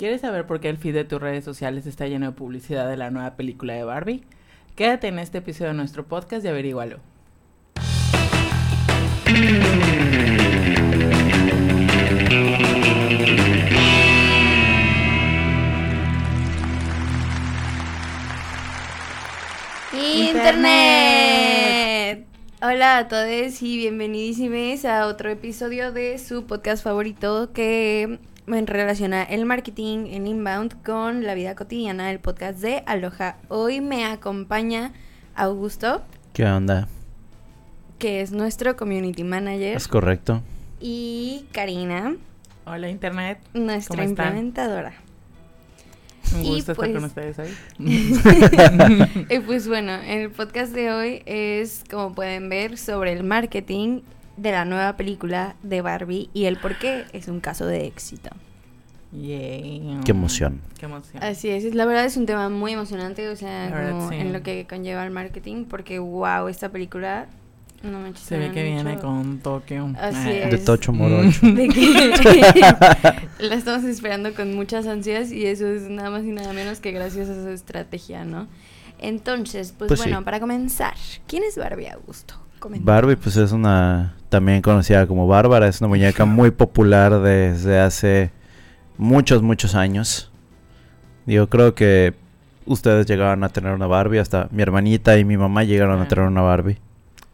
¿Quieres saber por qué el feed de tus redes sociales está lleno de publicidad de la nueva película de Barbie? Quédate en este episodio de nuestro podcast y averígualo. Internet. Hola a todos y bienvenidísimos a otro episodio de su podcast favorito que relaciona el marketing en inbound con la vida cotidiana del podcast de Aloha. Hoy me acompaña Augusto. ¿Qué onda? Que es nuestro community manager. Es correcto. Y Karina. Hola Internet. Nuestra implementadora. Un gusto estar con pues ustedes hoy. y pues bueno, el podcast de hoy es, como pueden ver, sobre el marketing de la nueva película de Barbie y el por qué es un caso de éxito. Qué emoción. Qué emoción. Así es, la verdad es un tema muy emocionante, o sea, como en lo que conlleva el marketing, porque wow, esta película no me Se ve que viene con Tokio. Así ah. es. De Tocho Morocho. De que la estamos esperando con muchas ansias y eso es nada más y nada menos que gracias a su estrategia, ¿no? Entonces, pues, pues bueno, para comenzar, ¿quién es Barbie Augusto? Barbie, pues es una, también conocida como Bárbara, es una muñeca muy popular desde hace muchos, muchos años. Yo creo que ustedes llegaron a tener una Barbie, hasta mi hermanita y mi mamá llegaron a tener una Barbie.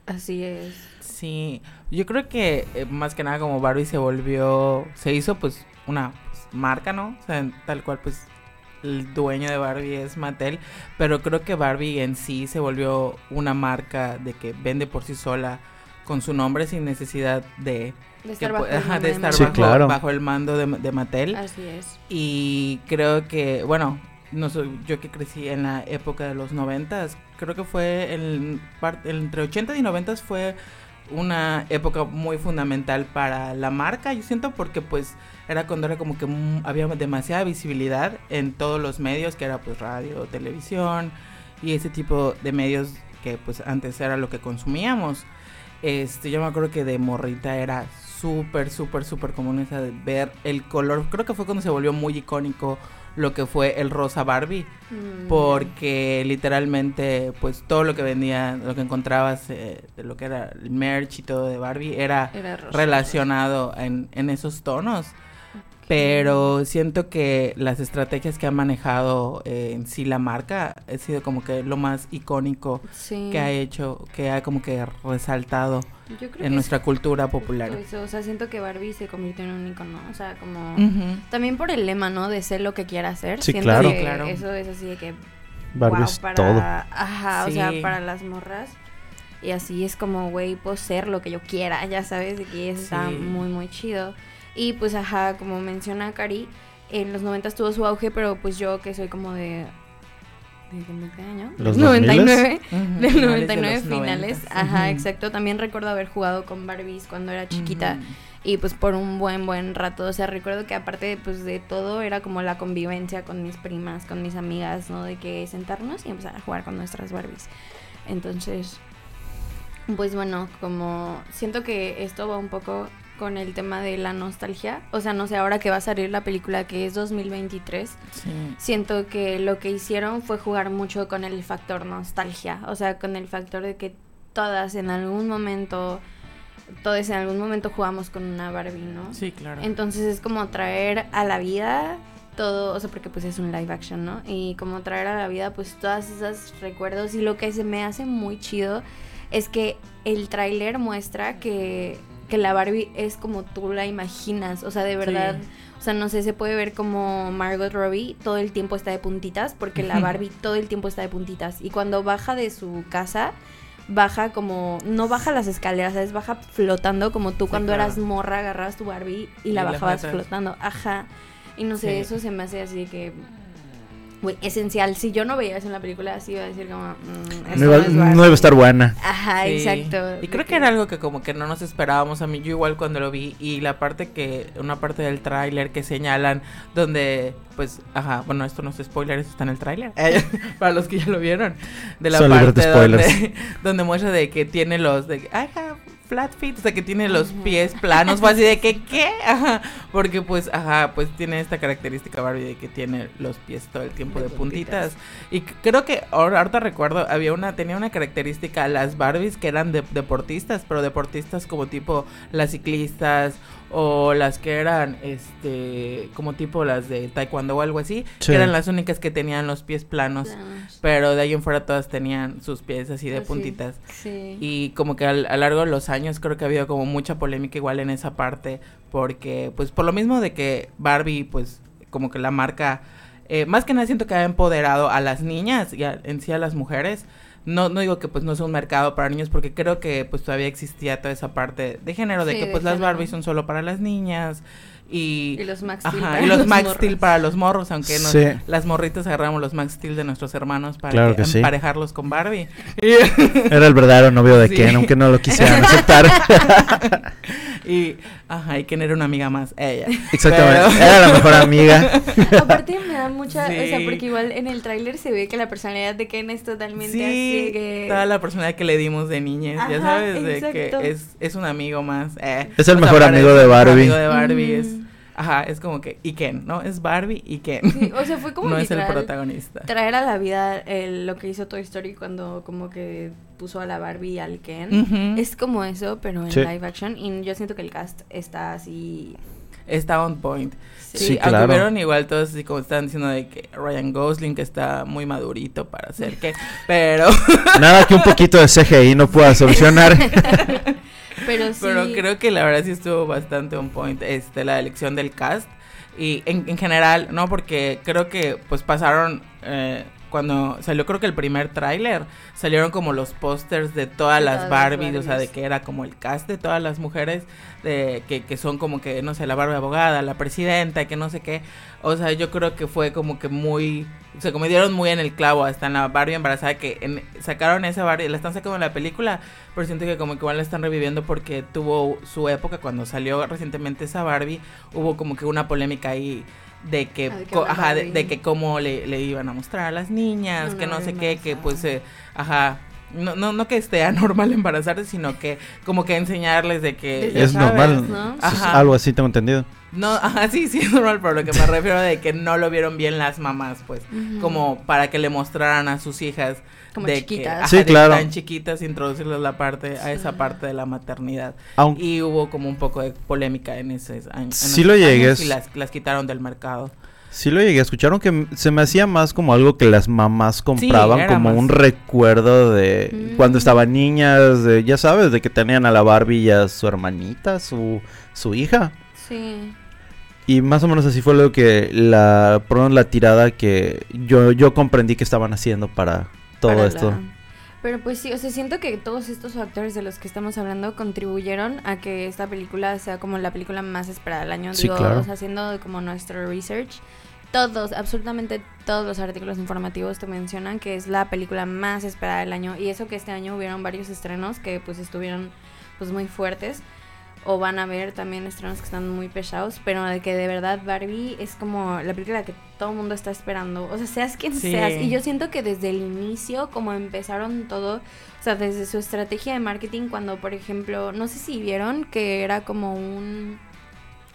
Así es. Sí, yo creo que eh, más que nada como Barbie se volvió, se hizo pues una pues, marca, ¿no? O sea, tal cual pues el dueño de Barbie es Mattel, pero creo que Barbie en sí se volvió una marca de que vende por sí sola con su nombre sin necesidad de, de estar, bajo, bajo, el mando de, de, Mattel. Así es. Y creo que, bueno, no soy yo que crecí en la época de los noventas, creo que fue el, entre 80 y 90 fue una época muy fundamental para la marca, yo siento porque pues era cuando era como que había demasiada visibilidad en todos los medios, que era pues radio, televisión y ese tipo de medios que pues antes era lo que consumíamos. Este, yo me acuerdo que de morrita era súper, súper, súper común esa de ver el color. Creo que fue cuando se volvió muy icónico lo que fue el rosa Barbie, mm. porque literalmente pues todo lo que vendía, lo que encontrabas eh, de lo que era el merch y todo de Barbie era, relacionado en, en, esos tonos. Pero siento que las estrategias que ha manejado eh, en sí la marca ha sido como que lo más icónico que ha hecho, que ha como que resaltado en nuestra cultura popular. o sea, siento que Barbie se convirtió en un icono, o sea, como también por el lema, ¿no? De ser lo que quiera hacer. Sí, siento claro. Que claro. Eso es así de que Barbie es para, todo. Ajá, o sea, para las morras. Y así es como, güey, puedo ser lo que yo quiera, ya sabes, de que eso está muy, muy chido. Y pues, ajá, como menciona Cari, en los 90 tuvo su auge, pero pues yo que soy como de ¿De qué año? Los 99, del 99 finales. Ajá, exacto. También recuerdo haber jugado con Barbies cuando era chiquita y pues por un buen, buen rato. O sea, recuerdo que aparte pues de todo era como la convivencia con mis primas, con mis amigas, ¿no? De que sentarnos y empezar a jugar con nuestras Barbies. Entonces, pues bueno, como siento que esto va un poco con el tema de la nostalgia. O sea, no sé, ahora que va a salir la película que es 2023, siento que lo que hicieron fue jugar mucho con el factor nostalgia. O sea, con el factor de que todas en algún momento, todos en algún momento jugamos con una Barbie, ¿no? Sí, claro. Entonces es como traer a la vida todo, o sea, porque pues es un live action, ¿no? Y como traer a la vida pues todas esas recuerdos y lo que se me hace muy chido es que el tráiler muestra que que la Barbie es como tú la imaginas, o sea, de verdad, o sea, no sé, se puede ver como Margot Robbie todo el tiempo está de puntitas, porque la Barbie todo el tiempo está de puntitas, y cuando baja de su casa, baja como, no baja las escaleras, ¿sabes? Baja flotando como tú cuando eras morra, agarrabas tu Barbie y, la bajabas flotando, ajá, y no sé, eso se me hace así de que esencial. Si yo no veía eso en la película, así iba a decir como... Mm, no, iba, a estar buena. Ajá, exacto. Y creo que... era algo que como que no nos esperábamos a mí. Yo igual cuando lo vi y la parte que... Una parte del tráiler que señalan donde... Pues, ajá, bueno, esto no es spoiler, eso está en el tráiler. para los que ya lo vieron. De la parte donde, donde muestra de que tiene los... De, I have flat feet, o sea, que tiene los pies planos, fue así de que, ¿qué? Ajá, porque pues, ajá, pues tiene esta característica Barbie de que tiene los pies todo el tiempo de, puntitas. Y creo que, ahora, ahorita recuerdo, había una, tenía una característica, las Barbies que eran de, deportistas, pero deportistas como tipo las ciclistas o las que eran este como tipo las de taekwondo o algo así que eran las únicas que tenían los pies planos pero de ahí en fuera todas tenían sus pies así de puntitas. y como que a lo largo de los años creo que ha habido como mucha polémica igual en esa parte porque pues por lo mismo de que Barbie pues como que la marca eh, más que nada siento que ha empoderado a las niñas y en sí a las mujeres no, no digo que pues no es un mercado para niños porque creo que pues todavía existía toda esa parte de género de que pues las Barbies son solo para las niñas y, y los Max Steel para y los, Max Steel para los morros, aunque las morritas agarramos los Max Steel de nuestros hermanos para emparejarlos con Barbie. Era el verdadero novio de Ken, aunque no lo quisieran aceptar. y, ajá, y Ken era una amiga más, ella. Exactamente, era la mejor amiga. Aparte me da mucha, o sea, porque igual en el tráiler se ve que la personalidad de Ken es totalmente así que... toda la personalidad que le dimos de niñez, ya sabes, de que es, es un amigo más. Eh. Es el mejor amigo de Barbie. amigo de Barbie, es Ajá, es como que, y Ken, ¿no? Es Barbie y Ken. o sea, fue como No es el protagonista. Traer a la vida lo que hizo Toy Story cuando como que puso a la Barbie y al Ken. Es como eso, pero en live action. Y yo siento que el cast está así... Está on point. Sí, aunque vieron igual todos así como están diciendo de que Ryan Gosling que está muy madurito para hacer que, pero... Nada que un poquito de CGI no pueda solucionar. Pero, creo que la verdad sí estuvo bastante on point este, la elección del cast. Y en, general, no, porque creo que pues pasaron... Eh, cuando salió creo que el primer tráiler, salieron como los pósters de todas las Barbies, o sea, de que era como el cast de todas las mujeres, de que, que son como que, no sé, la Barbie abogada, la presidenta, que no sé qué. O sea, yo creo que fue como que muy, o sea, como dieron muy en el clavo, hasta en la Barbie embarazada, que sacaron esa Barbie, la están sacando en la película, pero siento que como que igual la están reviviendo porque tuvo su época, cuando salió recientemente esa Barbie, hubo como que una polémica ahí de que, ajá, de, que cómo le, le, iban a mostrar a las niñas, que no sé qué, que pues, eh, ajá, no, no, no que esté anormal embarazarse, sino que como que enseñarles de que... Es normal, algo así tengo entendido. No, ajá, sí, sí es normal, pero lo que me refiero de que no lo vieron bien las mamás, pues, como para que le mostraran a sus hijas como de chiquitas. sí, claro. tan chiquitas, introducirles la parte, a esa parte de la maternidad. y hubo como un poco de polémica en ese año. Sí lo llegues. Y las, las quitaron del mercado. Sí lo llegué, escucharon que se me hacía más como algo que las mamás compraban, como un recuerdo de mm. cuando estaban niñas, de, ya sabes, de que tenían a la Barbie y a su hermanita, su, su hija. Sí. Y más o menos así fue lo que la, la tirada que yo, yo comprendí que estaban haciendo para todo esto. Pero pues sí, o sea, siento que todos estos factores de los que estamos hablando contribuyeron a que esta película sea como la película más esperada del año. Sí, claro. haciendo como nuestro research, todos, absolutamente todos los artículos informativos te mencionan que es la película más esperada del año. Y eso que este año hubieron varios estrenos que pues estuvieron pues muy fuertes o van a ver también estrenos que están muy pesados, pero de que de verdad Barbie es como la película que todo el mundo está esperando, o sea, seas quien seas, y yo siento que desde el inicio, como empezaron todo, o sea, desde su estrategia de marketing, cuando por ejemplo, no sé si vieron que era como un,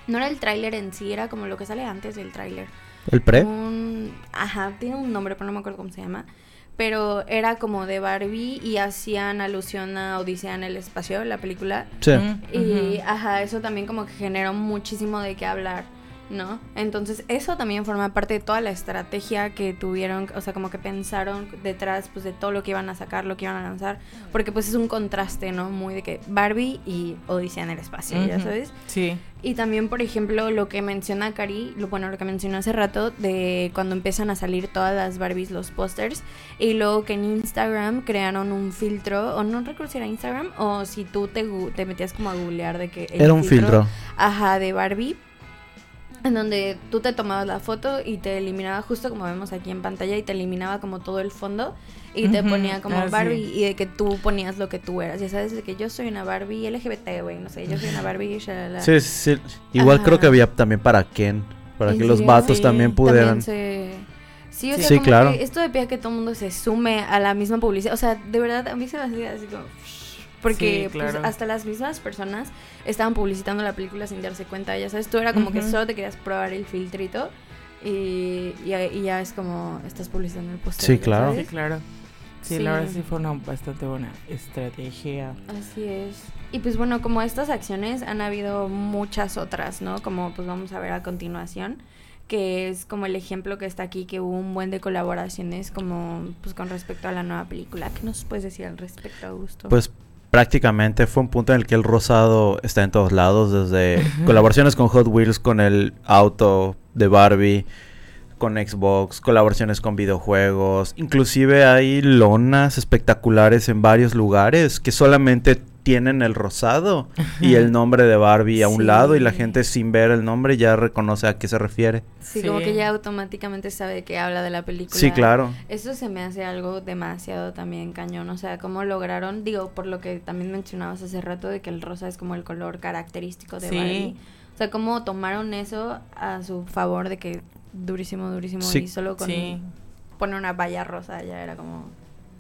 no era el tráiler en sí, era como lo que sale antes del tráiler. ¿El pre? Un, ajá, tiene un nombre, pero no me acuerdo cómo se llama pero era como de Barbie y hacían alusión a Odisea en el espacio, la película. Sí. Y, ajá, eso también como que generó muchísimo de qué hablar. ¿No? Entonces eso también forma parte de toda la estrategia que tuvieron, o sea, como que pensaron detrás pues de todo lo que iban a sacar, lo que iban a lanzar, porque pues es un contraste, ¿no? Muy de que Barbie y Odisea en el espacio, ¿ya sabes? Sí. Y también, por ejemplo, lo que menciona Cari, lo bueno, lo que mencionó hace rato de cuando empiezan a salir todas las Barbies, los pósters, y luego que en Instagram crearon un filtro, o no recuerdo si era Instagram, o si tú te, te metías como a googlear de que... era un filtro. Ajá, de Barbie en donde tú te tomabas la foto y te eliminaba justo como vemos aquí en pantalla y te eliminaba como todo el fondo y te ponía como ah, Barbie y de que tú ponías lo que tú eras. Ya sabes, de que yo soy una Barbie LGBT, güey, no sé, yo soy una Barbie shalala. Sí, sí, Igual creo que había también para Ken, para que los vatos también pudieran. Sí, o sea, como claro. que esto de pie que todo el mundo se sume a la misma publicidad. O sea, de verdad, a mí se me hacía así como... Porque Sí, pues, hasta las mismas personas estaban publicitando la película sin darse cuenta. Ya sabes, tú era como que solo te querías probar el filtrito y, y ya, y ya es como estás publicitando el póster. Sí, claro. Sí, claro. Sí, Sí. la verdad sí fue una bastante buena estrategia. Así es. Y pues bueno, como estas acciones han habido muchas otras, ¿no? Como pues vamos a ver a continuación, que es como el ejemplo que está aquí, que hubo un buen de colaboraciones como pues con respecto a la nueva película. ¿Qué nos puedes decir al respecto, Augusto? Pues prácticamente fue un punto en el que el rosado está en todos lados, desde colaboraciones con Hot Wheels, con el auto de Barbie, con Xbox, colaboraciones con videojuegos, inclusive hay lonas espectaculares en varios lugares que solamente tienen el rosado y el nombre de Barbie a un lado y la gente sin ver el nombre ya reconoce a qué se refiere. sí, como que ya automáticamente sabe que habla de la película. Sí, claro. Eso se me hace algo demasiado también cañón, o sea, cómo lograron, digo, por lo que también mencionabas hace rato de que el rosa es como el color característico de Sí. Barbie. O sea, cómo tomaron eso a su favor de que durísimo, durísimo Sí. y solo con Sí, poner una valla rosa ya era como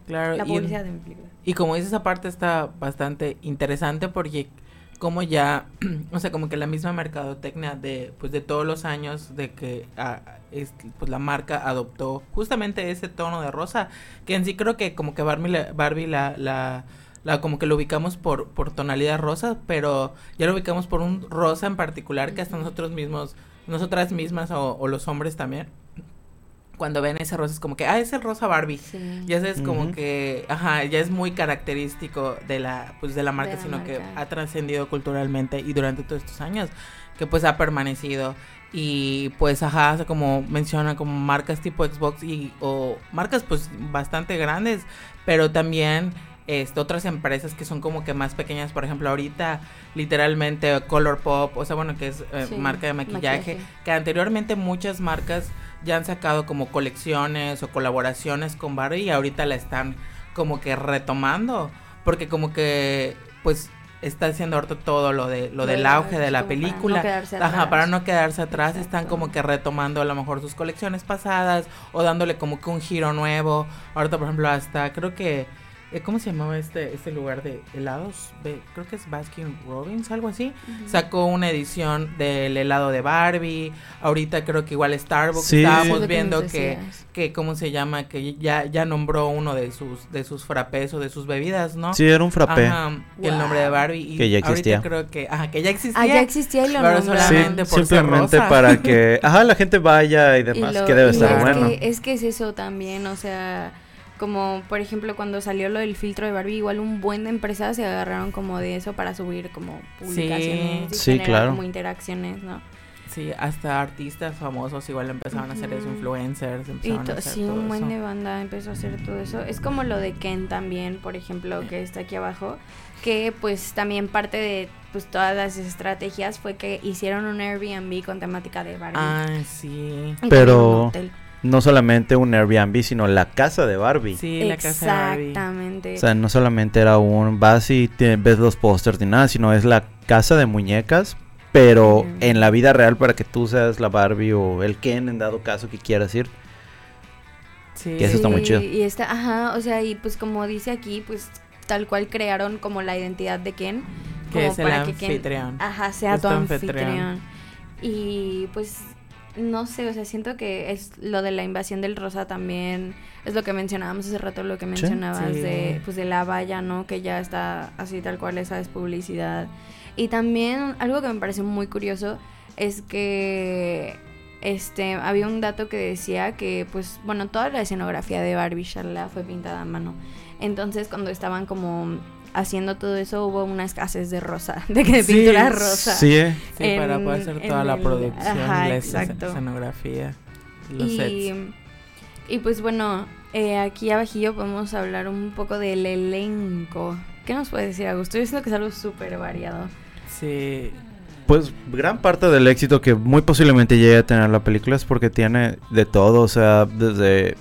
claro. la y- publicidad de mi película. Y como dices, esa parte está bastante interesante porque como ya, o sea, como que la misma mercadotecnia de, pues de todos los años de que ah, es, pues la marca adoptó justamente ese tono de rosa, que en sí creo que como que Barbie, la, Barbie la, la, la- como que lo ubicamos por, por tonalidad rosa, pero ya lo ubicamos por un rosa en particular que hasta nosotros mismos, nosotras mismas o, o los hombres también, cuando ven ese rosa es como que, ah, es el rosa Barbie. Sí. Ya es como Ujú. que, ajá, ya es muy característico de la, pues de la marca, De la sino que marca. ha trascendido culturalmente y durante todos estos años, que pues ha permanecido. Y pues, ajá, o sea, como menciona, como marcas tipo Xbox y, o marcas pues bastante grandes, pero también este, otras empresas que son como que más pequeñas, por ejemplo, ahorita literalmente Color Pop, o sea, bueno, que es eh, Sí, marca de maquillaje, maquillaje. que anteriormente muchas marcas ya han sacado como colecciones o colaboraciones con Barbie y ahorita la están como que retomando, porque como que pues está haciendo ahorita todo lo de lo del de auge de la como para no película. quedarse Ajá, atrás. para no quedarse atrás, están como que retomando a lo mejor sus colecciones pasadas o dándole como que un giro nuevo. Ahorita, por ejemplo, hasta creo que ¿cómo se llamaba este este lugar de helados? Creo que es Baskin Robbins, algo así. Sacó una edición del helado de Barbie. Ahorita creo que igual Starbucks Sí. Es estábamos viendo que que cómo se llama que ya ya nombró uno de sus de sus frappés o de sus bebidas, ¿no? Sí, era un frappé. Ajá, el nombre de. Barbie y Que ya ahorita existía. creo que ajá, que ya existía. Ah, ya existía y lo Pero. Sí, solamente por ser simplemente rosa. para que, ajá, la gente vaya y Y demás, lo- que debe y estar es bueno. Que, es que es eso también, o sea, como por ejemplo cuando salió lo del filtro de Barbie, igual un buen de empresas se agarraron como de eso para subir como publicaciones y Sí, generar claro. como interacciones, ¿no? Sí, hasta artistas famosos igual empezaban a hacer eso, influencers, Y empezaban a to- hacer sí, todo un buen eso. de banda empezó a hacer todo eso. Es como lo de Ken también, por ejemplo, que está aquí abajo, que pues también parte de pues todas las estrategias fue que hicieron un Airbnb con temática de Barbie. Ah, sí. Y Pero- también un hotel. No solamente un Airbnb, sino la casa de Barbie. Sí, la casa de Barbie. Exactamente. O sea, no solamente era un vas y te- ves los pósters ni nada, sino es la casa de muñecas, pero Ujú. en la vida real para que tú seas la Barbie o el Ken en dado caso que quieras ir. Sí. Que eso está muy Sí, chido. Y está, ajá, o sea, y pues como dice aquí, pues tal cual crearon como la identidad de Ken. Que como es el para que Ken, anfitrión. ajá, sea tu anfitrión. anfitrión. Y pues, no sé, o sea, siento que es lo de la invasión del rosa también, es lo que mencionábamos hace rato, lo que mencionabas Sí. de, pues, de la valla, ¿no? Que ya está así tal cual, esa es publicidad. Y también algo que me parece muy curioso es que este había un dato que decía que pues bueno toda la escenografía de Barbie Sharla fue pintada a mano entonces cuando estaban como haciendo todo eso hubo una escasez de rosa de que de Sí, pintura rosa Sí, eh. Sí, para poder hacer toda la el- producción, Ajá, la exacto. escenografía, los sets. y, y pues bueno eh, aquí abajillo podemos hablar un poco del elenco ¿qué nos puede decir Augusto? yo siento que es algo súper variado Sí, Pues gran parte del éxito que muy posiblemente llegue a tener la película es porque tiene de todo, o sea, desde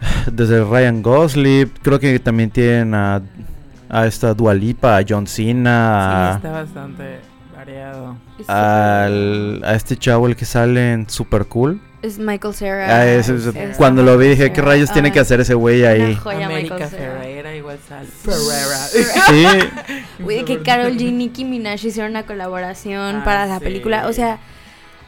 desde Ryan Gosling, creo que también tienen a, a esta Dualipa, a John sí, Cena, está bastante variado. Es al- a este chavo el que sale en Super Cool. es Michael Cera Ah, ese- Cera. cuando lo vi dije, ¿qué rayos tiene Ay, que hacer ese güey ahí? América. Ferreira igual sale. Ferrera. Sí, Güey, que Carol G y Nicki Minaj hicieron una colaboración Ah, para la sí. película. O sea,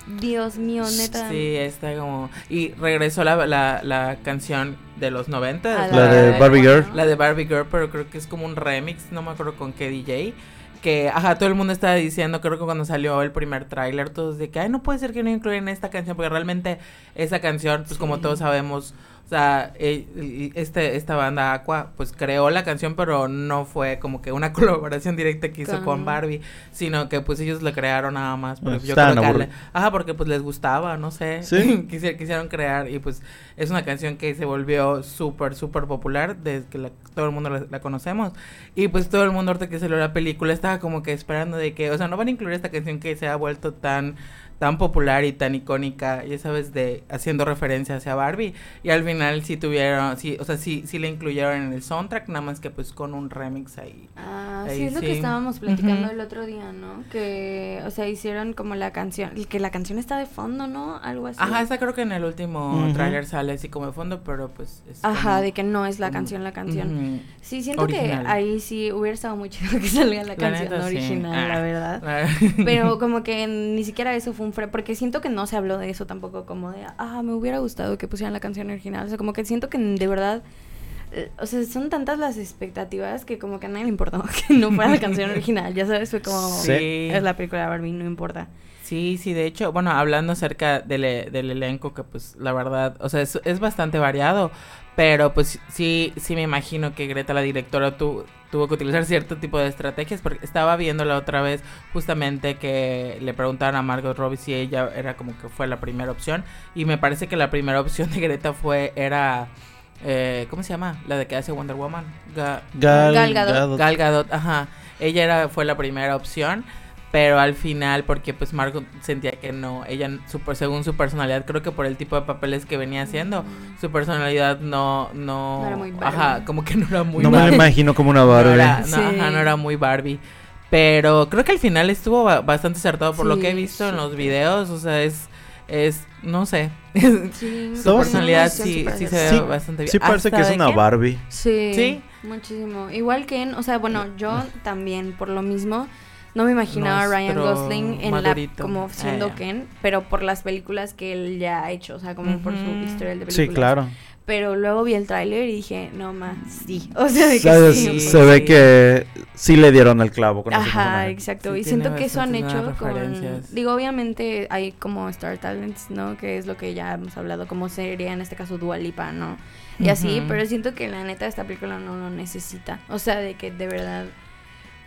Dios mío, neta. Sí, está como... Y regresó la, la, la canción de los 90. A La de Barbie Girl. La de Barbie Girl, pero creo que es como un remix, no me acuerdo con qué DJ. Que, ajá, todo el mundo estaba diciendo, creo que cuando salió el primer tráiler, todos de que, ay, no puede ser que no incluyan esta canción, porque realmente esa canción, pues como todos sabemos, sea, eh, y este, esta banda Aqua, pues creó la canción, pero no fue como que una colaboración directa que hizo con, Con- Barbie, sino que pues ellos la crearon nada más. Porque Pues, yo creo que ale- Ajá, porque pues les gustaba, no sé. Sí. Quisi- quisieron crear y pues es una canción que se volvió súper, súper popular desde que la- todo el mundo la, la conocemos. Y pues todo el mundo ahorita que salió la película estaba como que esperando de que, o sea, no van a incluir esta canción que se ha vuelto tan tan popular y tan icónica, ya sabes, de haciendo referencia hacia Barbie. Y al final sí tuvieron, sí, o sea, sí, sí la incluyeron en el soundtrack, nada más que pues con un remix ahí. Ah, Ahí sí, es lo sí. que estábamos platicando Ujú. el otro día, ¿no? Que, o sea, hicieron como la canción, que la canción está de fondo, ¿no? Algo así. Ajá, esa creo que en el último Ujú. tráiler sale así como de fondo, pero pues es Ajá, como- de que no es la como- canción la canción. Ujú. Sí, siento Original. que ahí sí hubiera estado muy chido que salga la La canción neta, sí. original, la Ah. verdad. Pero como que ni siquiera eso fue un fre porque siento que no se habló de eso tampoco como de, ah, me hubiera gustado que pusieran la canción original. O sea, como que siento que de verdad, o sea, son tantas las expectativas que como que a nadie le importó que no fuera la canción original. Ya sabes, fue como, Sí. es la película de Barbie, no importa. Sí, sí, de hecho, bueno, hablando acerca del, del elenco, que pues la verdad, o sea, es, es bastante variado, pero pues sí, sí me imagino que Greta, la directora, tu- tuvo que utilizar cierto tipo de estrategias, porque estaba viendo la otra vez justamente que le preguntaron a Margot Robbie si ella era como que fue la primera opción, y me parece que la primera opción de Greta fue, era, eh, ¿cómo se llama? La de que hace Wonder Woman, Ga- Gal, Gal Gadot. Gadot. Gal Gadot, ajá. Ella era, fue la primera opción, pero al final, porque pues Margot sentía que no, ella, su, según su personalidad, creo que por el tipo de papeles que venía haciendo, su personalidad no, no, No era muy Barbie. ajá, como que no era muy no me lo Barbie. imagino como una No Barbie. era, no, Sí. ajá, no era muy Barbie. Pero creo que al final estuvo ba- bastante acertado por lo que he Sí, visto en los videos, o sea, es, es, no sé, Sí, su personalidad sí, sí, se ve bastante bien. Sí parece que es una Barbie. Sí, Sí. muchísimo. Igual que en, o sea, bueno, yo también por lo mismo no me imaginaba a Ryan Gosling en madurito. la como siendo Ah, ya. Ken, pero por las películas que él ya ha hecho, o sea, como por su historial de películas. Sí, claro. Pero luego vi el tráiler y dije, no más, sí. O sea, de que. Se ve que sí le dieron el clavo con Ajá, exacto. Sí, y siento que eso han hecho con... Digo, obviamente hay como Star Talents, ¿no? Que es lo que ya hemos hablado, como sería en este caso Dua Lipa, ¿no? Y así, pero siento que la neta esta película no lo necesita. O sea, de que de verdad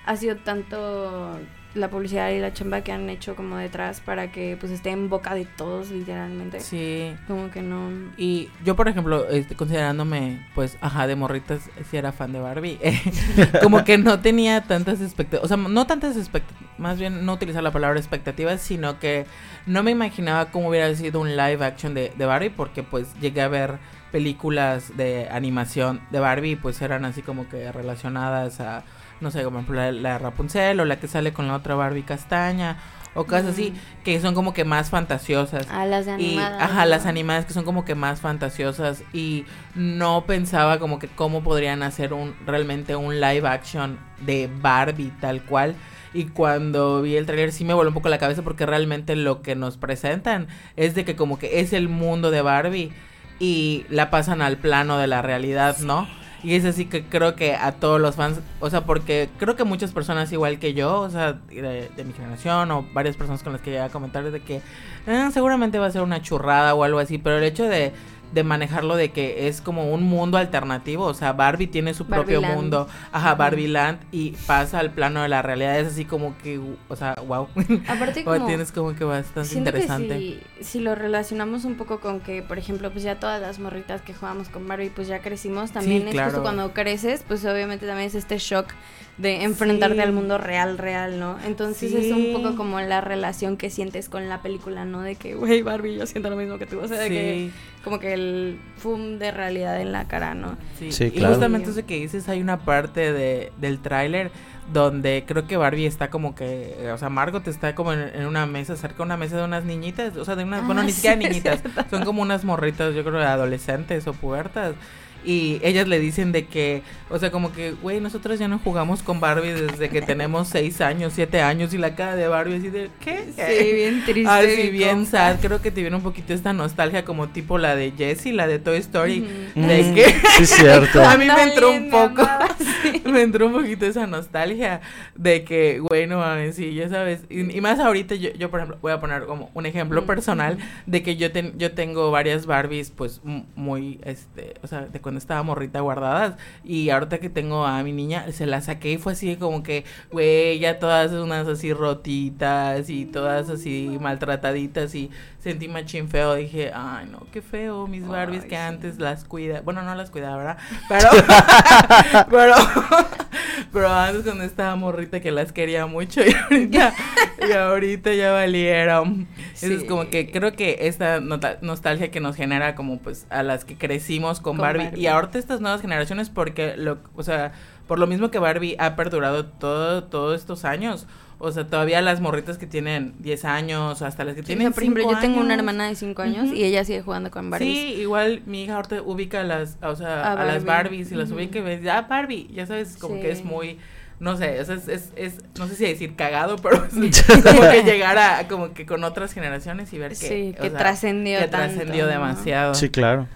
ha sido tanto la publicidad y la chamba que han hecho como detrás para que pues esté en boca de todos literalmente. Sí. Como que no... Y yo, por ejemplo, este, considerándome, pues, ajá, de morritas, si era fan de Barbie, como que no tenía tantas expectativas, o sea, no tantas expectativas, más bien no utilizar la palabra expectativas, sino que no me imaginaba cómo hubiera sido un live action de, de Barbie, porque pues llegué a ver películas de animación de Barbie, pues eran así como que relacionadas a, no sé, como la, la Rapunzel o la que sale con la otra Barbie castaña. O cosas así, que son como que más fantasiosas. A las de Y, animadas. ajá, las animadas que son como que más fantasiosas y no pensaba como que cómo podrían hacer un realmente un live action de Barbie tal cual. Y cuando vi el trailer sí me voló un poco la cabeza porque realmente lo que nos presentan es de que como que es el mundo de Barbie y la pasan al plano de la realidad, ¿no? Y es así que creo que a todos los fans, o sea, porque creo que muchas personas igual que yo, o sea, de, mi generación o varias personas con las que llegué a comentar de que "Ah, seguramente va a ser una churrada o algo así, pero el hecho de, de manejarlo de que es como un mundo alternativo, o sea, Barbie tiene su propio Land. mundo, ajá. Barbie Land y pasa al plano de la realidad, es así como que, o sea, wow. Aparte O como... tienes como que bastante interesante. que si, si lo relacionamos un poco con que, por ejemplo, pues ya todas las morritas que jugamos con Barbie, pues ya crecimos, también es claro. justo cuando creces, pues obviamente también es este shock de enfrentarte Sí. al mundo real, real, ¿no? Entonces Sí. es un poco como la relación que sientes con la película, ¿no? De que, güey, Barbie, yo siento lo mismo que tú, o sea, de que Sí. Como que el fum de realidad en la cara, ¿no? Sí, Sí, y claro. justamente eso que dices, hay una parte de, del tráiler donde creo que Barbie está como que, o sea, Margot está como en, una mesa, cerca de una mesa de unas niñitas, o sea, de unas, bueno, Ah, ni siquiera niñitas, son como unas morritas, yo creo, adolescentes o pubertas. Y ellas le dicen de que, o sea, como que, güey, nosotros ya no jugamos con Barbie desde que tenemos seis años, siete años, y la cara de Barbie así de, ¿qué? Sí, bien triste. Ah, sí, bien sad. Creo que te viene un poquito esta nostalgia como tipo la de Jessie, la de Toy Story. Ujú. De Mm, que Sí, cierto. a mí me entró un poco, sí. me entró un poquito esa nostalgia de que, güey, no mames, sí, ya sabes. Y, y más ahorita, yo, yo, por ejemplo, voy a poner como un ejemplo personal de que yo, ten- yo tengo varias Barbies, pues, muy, este, o sea, de cuando estaba morrita guardadas. Y ahorita que tengo a mi niña, se la saqué y fue así como que, güey, ya todas unas así rotitas y todas así maltrataditas y sentí machín feo. Dije, ay, no, qué feo, mis Barbies Ay, que sí. antes las cuida. Bueno, no las cuidaba, ¿verdad? Pero, pero, pero antes cuando estaba morrita que las quería mucho y ahorita, y ahorita ya valieron. Eso es Sí. como que creo que esta nostalgia que nos genera como pues a las que crecimos con, Con Barbie, Barbie. y ahorita estas nuevas generaciones porque lo, o sea, por lo mismo que Barbie ha perdurado todo, todos estos años. O sea, todavía las morritas que tienen 10 años, hasta las que Sí, o tienen sea, por ejemplo, yo tengo una hermana de 5 años Ujú. y ella sigue jugando con Barbies. Sí, igual mi hija ahorita ubica las, o sea, A a, las Barbie. Barbies y las Ujú. ubica y ve, ah, Barbie, ya sabes, como que es Sí. muy, no sé, es, es, es, es- no sé si decir cagado, pero es como que llegar a, como que con otras generaciones y ver que, Sí, o que trascendió que tanto, trascendió ¿no? demasiado. Sí, claro.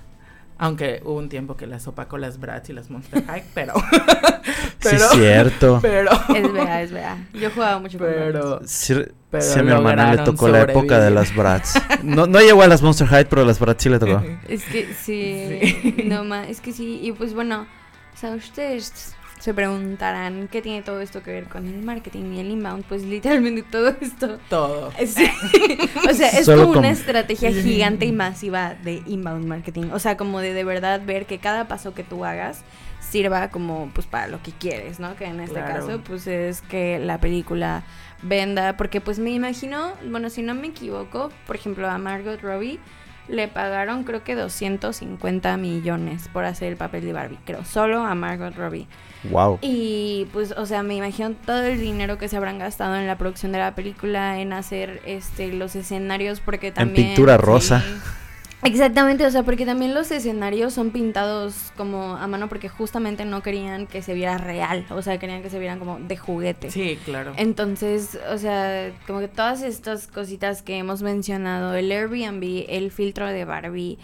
Aunque hubo un tiempo que las opacó las Bratz y las Monster High, pero, Sí, pero, cierto. pero, Es vea, es vea. Yo jugaba mucho con pero, Sí, pero sí, a mi hermana le tocó la época de las Bratz. No, no llegó a las Monster High, pero las Bratz sí le tocó. Es que sí, Sí. no más, es que sí, y pues bueno, o sea, ustedes se preguntarán qué tiene todo esto que ver con el marketing y el inbound, pues literalmente todo esto. todo. Sí. o sea, es Solo como una estrategia gigante y masiva de inbound marketing. O sea, como de de verdad ver que cada paso que tú hagas sirva como pues para lo que quieres, ¿no? Que en este Claro. caso pues es que la película venda, porque pues me imagino, bueno, si no me equivoco, por ejemplo a Margot Robbie le pagaron creo que 250 millones por hacer el papel de Barbie, creo, solo a Margot Robbie. Wow. Y pues, o sea, me imagino todo el dinero que se habrán gastado en la producción de la película, en hacer este los escenarios, porque también. pintura rosa. Sí. Exactamente, o sea, porque también los escenarios son pintados como a mano porque justamente no querían que se viera real, o sea, querían que se vieran como de juguete. Sí, claro. Entonces, o sea, como que todas estas cositas que hemos mencionado, el Airbnb, el filtro de Barbie,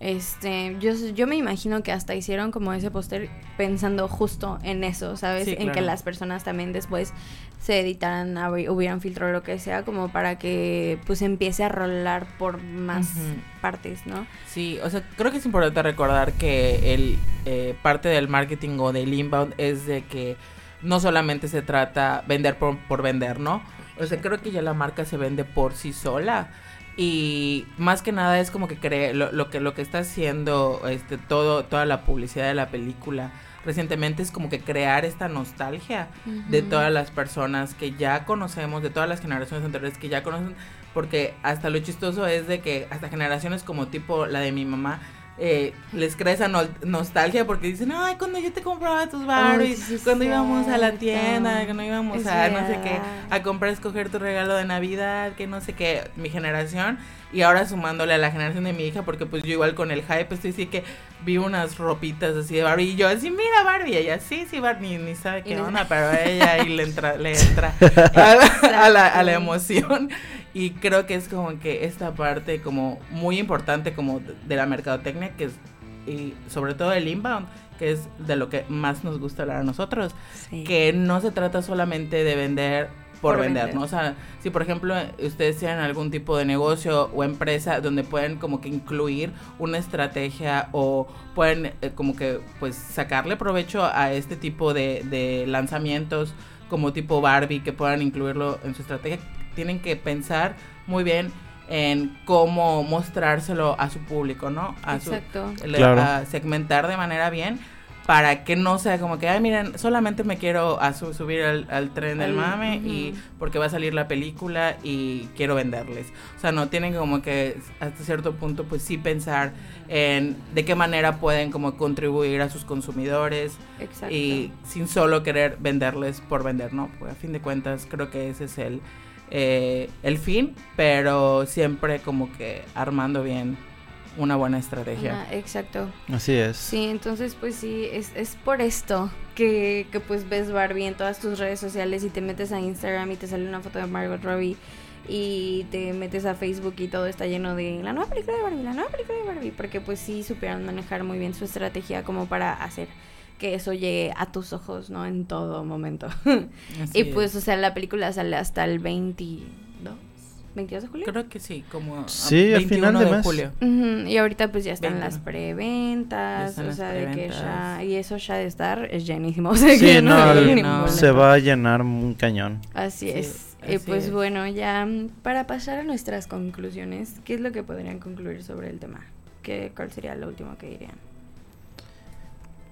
este, yo, yo me imagino que hasta hicieron como ese póster pensando justo en eso, ¿sabes? Sí, En que las personas también después se editaran, hubieran filtro o lo que sea, como para que pues empiece a rolar por más partes, ¿no? Sí, o sea, creo que es importante recordar que el eh, parte del marketing o del inbound es de que no solamente se trata vender por, por vender, ¿no? O sea, creo que ya la marca se vende por sí sola y más que nada es como que cree lo, lo que lo que está haciendo este todo toda la publicidad de la película recientemente es como que crear esta nostalgia de todas las personas que ya conocemos, de todas las generaciones anteriores que ya conocen, porque hasta lo chistoso es de que hasta generaciones como tipo la de mi mamá, eh, les crea esa no- nostalgia porque dicen, ay, cuando yo te compraba tus Barbies, sí, cuando íbamos a la tienda, cuando íbamos Es a no sé qué, a comprar, escoger tu regalo de Navidad, que no sé qué, mi generación, y ahora sumándole a la generación de mi hija, porque pues yo igual con el hype estoy así que vi unas ropitas así de Barbie y yo así, mira Barbie, y ella sí, sí, Barbie, ni sabe qué onda, pero ella ahí le entra, le entra a la, a la, a la emoción. Y creo que es como que esta parte como muy importante como de la mercadotecnia, que es, y sobre todo el inbound, que es de lo que más nos gusta hablar a nosotros, Sí. que no se trata solamente de vender por, Por vender, vender. ¿no? O sea, si por ejemplo ustedes tienen algún tipo de negocio o empresa donde pueden como que incluir una estrategia o pueden eh, como que pues sacarle provecho a este tipo de, de lanzamientos como tipo Barbie que puedan incluirlo en su estrategia, tienen que pensar muy bien en cómo mostrárselo a su público, ¿no? A su, Exacto. le- Claro. a segmentar de manera bien para que no sea como que, ay, miren, solamente me quiero a su- subir al, al tren del mame y porque va a salir la película y quiero venderles. O sea, no tienen como que hasta cierto punto pues sí pensar en de qué manera pueden como contribuir a sus consumidores Exacto. y sin solo querer venderles por vender, ¿no? Porque a fin de cuentas creo que ese es el, eh, el fin, pero siempre como que armando bien una buena estrategia. Exacto. Así es. Sí, entonces pues sí, es, es por esto que, que pues ves Barbie en todas tus redes sociales y te metes a Instagram y te sale una foto de Margot Robbie y te metes a Facebook y todo está lleno de la nueva película de Barbie, la nueva película de Barbie, porque pues sí supieron manejar muy bien su estrategia como para hacer que eso llegue a tus ojos, ¿no? En todo momento. Y pues, es. o sea, la película sale hasta el 22, 22 de julio. Creo que sí, como a Sí, al final de mes. julio. Y ahorita pues ya están 20, las preventas, o sea, de que ya, y eso ya de estar es llenísimo. O sea, Sí, que no, el- se va a llenar un cañón. Así Sí, es. Y pues es. bueno, ya para pasar a nuestras conclusiones, ¿qué es lo que podrían concluir sobre el tema? ¿Qué, ¿Cuál sería lo último que dirían?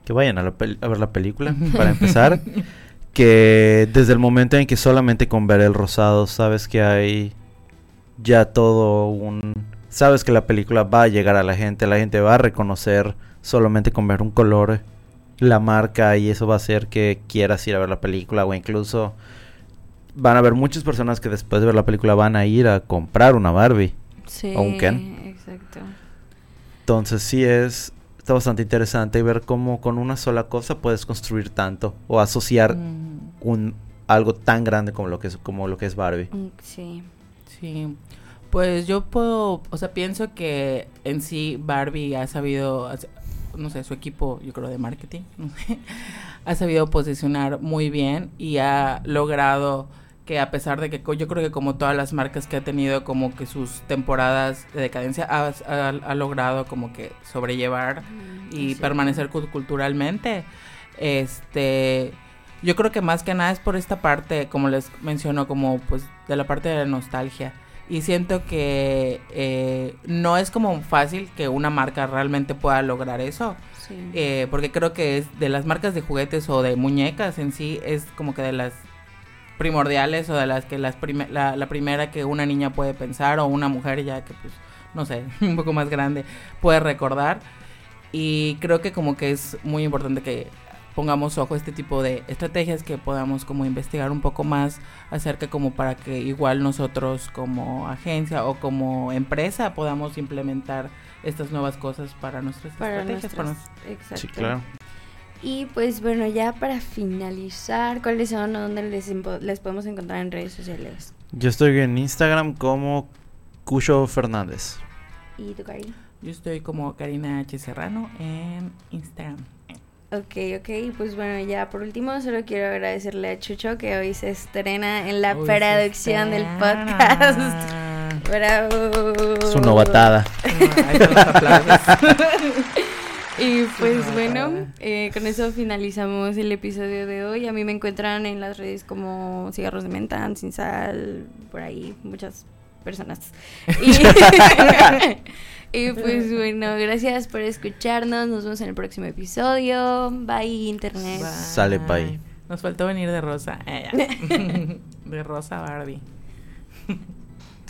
Que vayan a, la pel- a ver la película, para empezar. que desde el momento en que solamente con ver el rosado sabes que hay ya todo un... Sabes que la película va a llegar a la gente, la gente va a reconocer solamente con ver un color la marca y eso va a hacer que quieras ir a ver la película o incluso van a haber muchas personas que después de ver la película van a ir a comprar una Barbie. Sí, ¿O un Ken? exacto. Entonces sí es está bastante interesante ver cómo con una sola cosa puedes construir tanto o asociar Mm, un algo tan grande como lo que es como lo que es Barbie. Mm, Sí. Sí, pues yo puedo, o sea, pienso que en sí Barbie ha sabido, no sé, su equipo, yo creo de marketing, no sé, ha sabido posicionar muy bien y ha logrado que a pesar de que yo creo que como todas las marcas que ha tenido como que sus temporadas de decadencia ha, ha- ha logrado como que sobrellevar y Sí. permanecer cu- culturalmente. Este, yo creo que más que nada es por esta parte, como les menciono, como pues de la parte de la nostalgia. Y siento que eh, no es como fácil que una marca realmente pueda lograr eso. Sí. Eh, porque creo que es de las marcas de juguetes o de muñecas en sí, es como que de las primordiales o de las que las prime- la, la primera que una niña puede pensar o una mujer ya que pues, no sé, un poco más grande puede recordar. Y creo que como que es muy importante que pongamos ojo a este tipo de estrategias que podamos como investigar un poco más acerca como para que igual nosotros como agencia o como empresa podamos implementar estas nuevas cosas para nuestras para estrategias. para nuestras, exacto. Sí, claro. Y pues bueno, ya para finalizar, ¿cuáles son o dónde les, les podemos encontrar en redes sociales? Yo estoy en Instagram como Cucho Fernández. ¿Y tu Cari? Yo estoy como Karina H. Serrano en Instagram. Ok, ok, pues bueno, ya por último solo quiero agradecerle a Chucho que hoy se estrena en la se producción del podcast. Bravo. Su novatada. Aplausos. Y pues Sí, bueno, eh, con eso finalizamos el episodio de hoy. A mí me encuentran en las redes como cigarros de menta, sin sal, por ahí, muchas personas. Y, y pues bueno, gracias por escucharnos. Nos vemos en el próximo episodio. Bye, internet. Bye. Sale, bye. Nos faltó venir de rosa. Eh, de rosa Barbie.